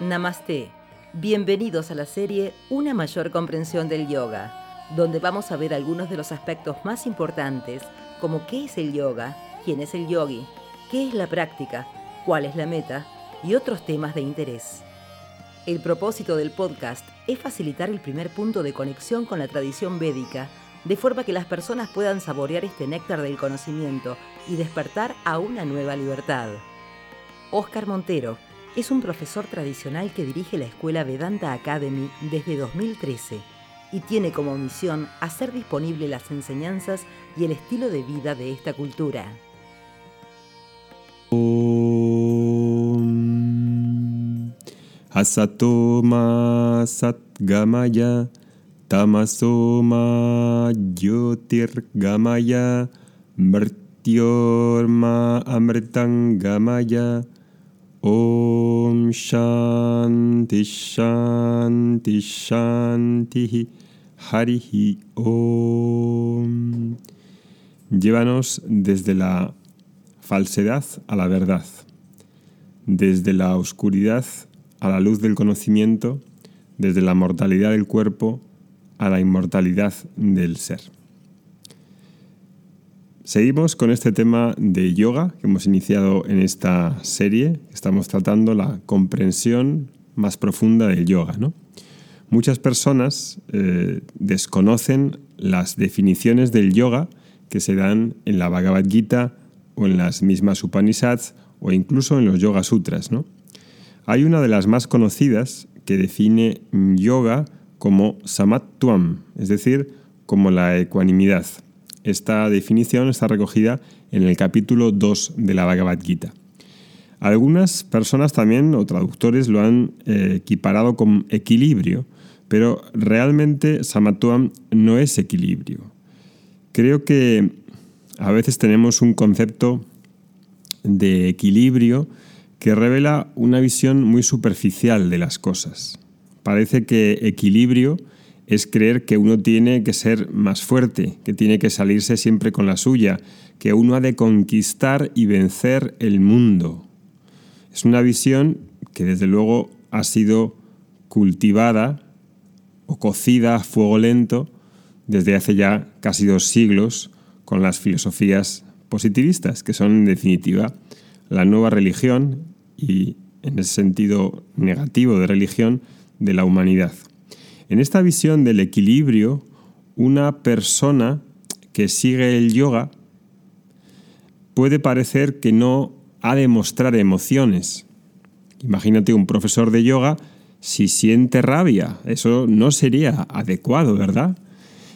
Namaste. Bienvenidos a la serie Una mayor comprensión del yoga, donde vamos a ver algunos de los aspectos más importantes, como qué es el yoga, quién es el yogi, qué es la práctica, cuál es la meta y otros temas de interés. El propósito del podcast es facilitar el primer punto de conexión con la tradición védica, de forma que las personas puedan saborear este néctar del conocimiento y despertar a una nueva libertad. Oscar Montero es un profesor tradicional que dirige la escuela Vedanta Academy desde 2013 y tiene como misión hacer disponible las enseñanzas y el estilo de vida de esta cultura. Asatoma Satgamaya Tamasoma Gamaya Mrtyorma Amritangamaya Om Shanti Shanti Shanti Harihi Om. Llévanos desde la falsedad a la verdad, desde la oscuridad a la luz del conocimiento, desde la mortalidad del cuerpo a la inmortalidad del ser. Seguimos con este tema de yoga que hemos iniciado en esta serie. Estamos tratando la comprensión más profunda del yoga. Muchas personas eh, desconocen las definiciones del yoga que se dan en la Bhagavad Gita o en las mismas Upanishads o incluso en los Yoga Sutras. ¿no? Hay una de las más conocidas que define yoga como samattuam, es decir, como la ecuanimidad. Esta definición está recogida en el capítulo 2 de la Bhagavad Gita. Algunas personas también, o traductores, lo han eh, equiparado con equilibrio, pero realmente Samatwam no es equilibrio. Creo que a veces tenemos un concepto de equilibrio que revela una visión muy superficial de las cosas. Parece que equilibrio es creer que uno tiene que ser más fuerte, que tiene que salirse siempre con la suya, que uno ha de conquistar y vencer el mundo. Es una visión que desde luego ha sido cultivada o cocida a fuego lento desde hace ya casi dos siglos con las filosofías positivistas, que son en definitiva la nueva religión y en el sentido negativo de religión de la humanidad. En esta visión del equilibrio, una persona que sigue el yoga puede parecer que no ha de mostrar emociones. Imagínate un profesor de yoga si siente rabia. Eso no sería adecuado, ¿verdad?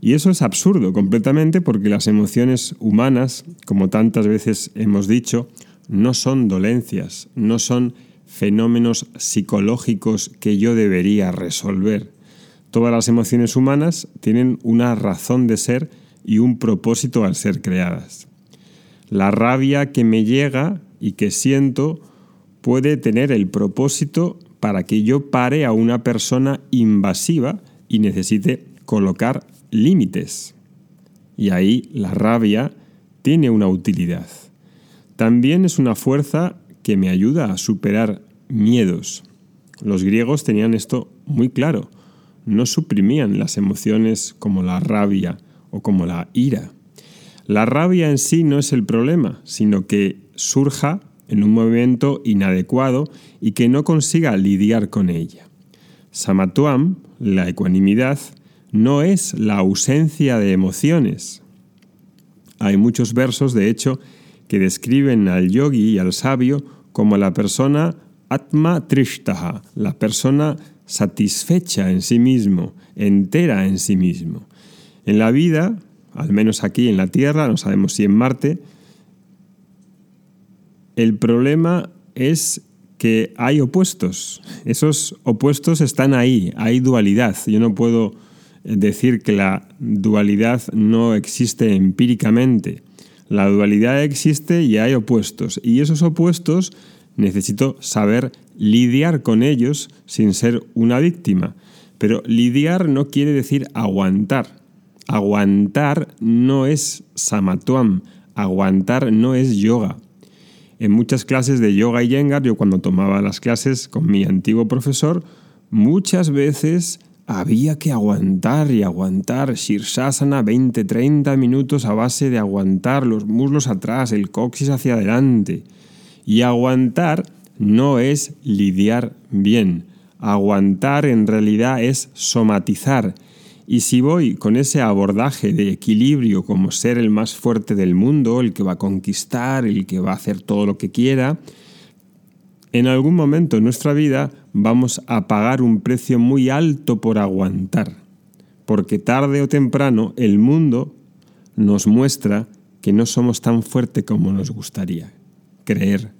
Y eso es absurdo completamente porque las emociones humanas, como tantas veces hemos dicho, no son dolencias, no son fenómenos psicológicos que yo debería resolver. Todas las emociones humanas tienen una razón de ser y un propósito al ser creadas. La rabia que me llega y que siento puede tener el propósito para que yo pare a una persona invasiva y necesite colocar límites. Y ahí la rabia tiene una utilidad. También es una fuerza que me ayuda a superar miedos. Los griegos tenían esto muy claro no suprimían las emociones como la rabia o como la ira. La rabia en sí no es el problema, sino que surja en un momento inadecuado y que no consiga lidiar con ella. Samatuam, la ecuanimidad, no es la ausencia de emociones. Hay muchos versos, de hecho, que describen al yogi y al sabio como la persona Atma Trishtaha, la persona satisfecha en sí mismo, entera en sí mismo. En la vida, al menos aquí en la Tierra, no sabemos si en Marte, el problema es que hay opuestos. Esos opuestos están ahí, hay dualidad. Yo no puedo decir que la dualidad no existe empíricamente. La dualidad existe y hay opuestos. Y esos opuestos necesito saber lidiar con ellos sin ser una víctima. Pero lidiar no quiere decir aguantar. Aguantar no es samatuam, aguantar no es yoga. en muchas clases de yoga y yengar, yo cuando tomaba las clases con mi antiguo profesor, muchas veces había que aguantar y aguantar Shirsasana 20-30 minutos a base de aguantar los muslos atrás, el coxis hacia adelante. Y aguantar no es lidiar bien. Aguantar en realidad es somatizar. Y si voy con ese abordaje de equilibrio como ser el más fuerte del mundo, el que va a conquistar, el que va a hacer todo lo que quiera, en algún momento en nuestra vida vamos a pagar un precio muy alto por aguantar, porque tarde o temprano el mundo nos muestra que no somos tan fuertes como nos gustaría creer.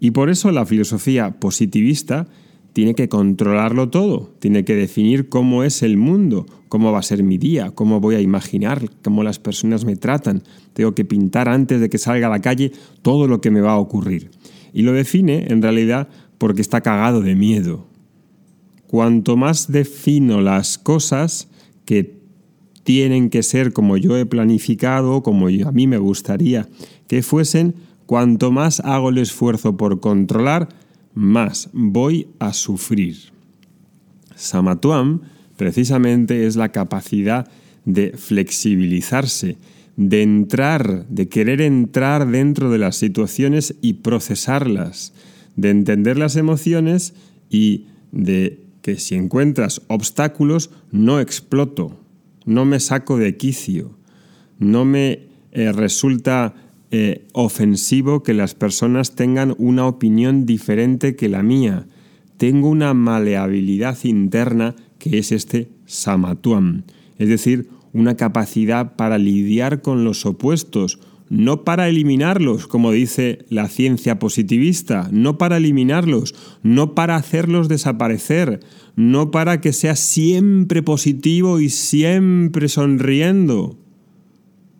Y por eso la filosofía positivista tiene que controlarlo todo, tiene que definir cómo es el mundo, cómo va a ser mi día, cómo voy a imaginar, cómo las personas me tratan. Tengo que pintar antes de que salga a la calle todo lo que me va a ocurrir. Y lo define, en realidad, porque está cagado de miedo. Cuanto más defino las cosas que tienen que ser como yo he planificado, como a mí me gustaría que fuesen, cuanto más hago el esfuerzo por controlar, más voy a sufrir. Samatuam precisamente es la capacidad de flexibilizarse, de entrar, de querer entrar dentro de las situaciones y procesarlas, de entender las emociones y de que si encuentras obstáculos no exploto, no me saco de quicio, no me eh, resulta eh, ofensivo que las personas tengan una opinión diferente que la mía. Tengo una maleabilidad interna que es este samatuam, es decir, una capacidad para lidiar con los opuestos, no para eliminarlos, como dice la ciencia positivista, no para eliminarlos, no para hacerlos desaparecer, no para que sea siempre positivo y siempre sonriendo.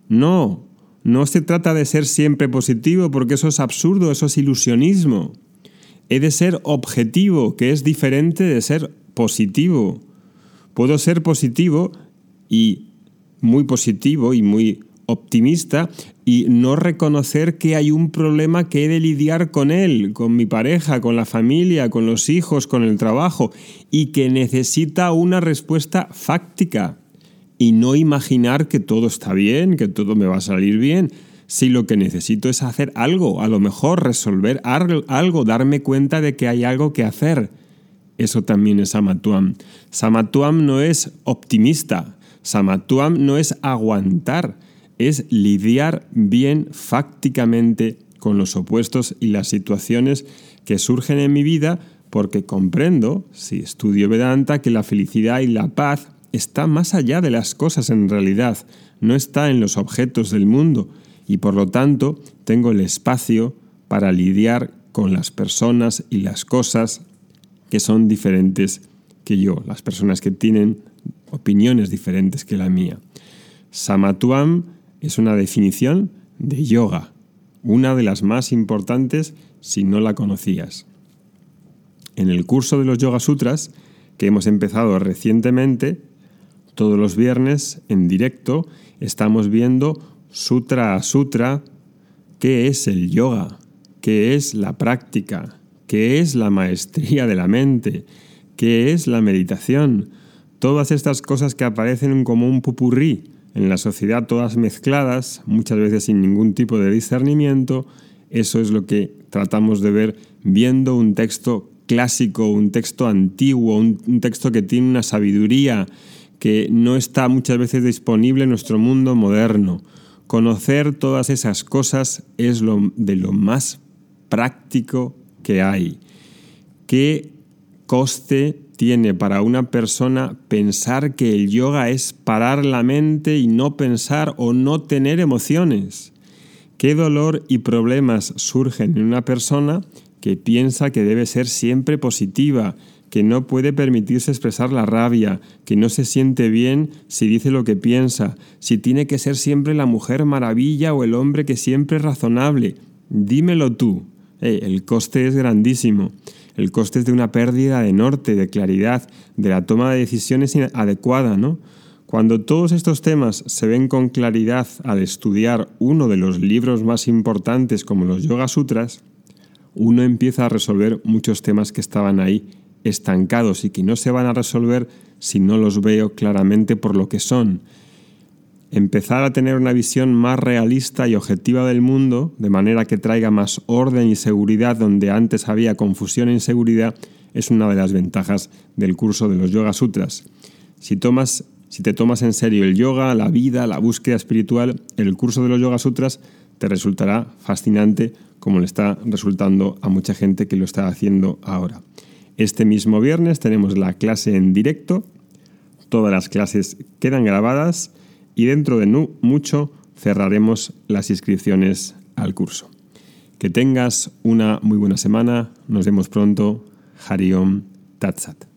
No, no se trata de ser siempre positivo porque eso es absurdo, eso es ilusionismo. He de ser objetivo, que es diferente de ser positivo. Puedo ser positivo y muy positivo y muy optimista y no reconocer que hay un problema que he de lidiar con él, con mi pareja, con la familia, con los hijos, con el trabajo y que necesita una respuesta fáctica y no imaginar que todo está bien, que todo me va a salir bien. Si lo que necesito es hacer algo, a lo mejor resolver algo, darme cuenta de que hay algo que hacer. Eso también es Samatuam. Samatuam no es optimista, Samatuam no es aguantar, es lidiar bien fácticamente con los opuestos y las situaciones que surgen en mi vida porque comprendo, si estudio Vedanta, que la felicidad y la paz está más allá de las cosas en realidad, no está en los objetos del mundo y por lo tanto tengo el espacio para lidiar con las personas y las cosas que son diferentes que yo, las personas que tienen opiniones diferentes que la mía. Samatuam es una definición de yoga, una de las más importantes si no la conocías. En el curso de los Yoga Sutras, que hemos empezado recientemente, todos los viernes en directo estamos viendo sutra a sutra qué es el yoga, qué es la práctica, qué es la maestría de la mente, qué es la meditación, Todas estas cosas que aparecen como un pupurrí en la sociedad, todas mezcladas, muchas veces sin ningún tipo de discernimiento, eso es lo que tratamos de ver viendo un texto clásico, un texto antiguo, un, texto que tiene una sabiduría que no está muchas veces disponible en nuestro mundo moderno. Conocer todas esas cosas es de lo más práctico que hay. ¿Qué coste tiene para una persona pensar que el yoga es parar la mente y no pensar o no tener emociones. ¿Qué dolor y problemas surgen en una persona que piensa que debe ser siempre positiva, que no puede permitirse expresar la rabia, que no se siente bien si dice lo que piensa, si tiene que ser siempre la mujer maravilla o el hombre que siempre es razonable? Dímelo tú. el coste es grandísimo. El coste es de una pérdida de norte, de claridad, de la toma de decisiones adecuada, ¿no? Cuando todos estos temas se ven con claridad al estudiar uno de los libros más importantes como los Yoga Sutras, uno empieza a resolver muchos temas que estaban ahí estancados y que no se van a resolver si no los veo claramente por lo que son. Empezar a tener una visión más realista y objetiva del mundo, de manera que traiga más orden y seguridad donde antes había confusión e inseguridad, es una de las ventajas del curso de los Yoga Sutras. Si, tomas, si te tomas en serio el yoga, la vida, la búsqueda espiritual, el curso de los Yoga Sutras te resultará fascinante como le está resultando a mucha gente que lo está haciendo ahora. Este mismo viernes tenemos la clase en directo, todas las clases quedan grabadas y dentro de mucho cerraremos las inscripciones al curso. Que tengas una muy buena semana, nos vemos pronto, Hariom Tatsat.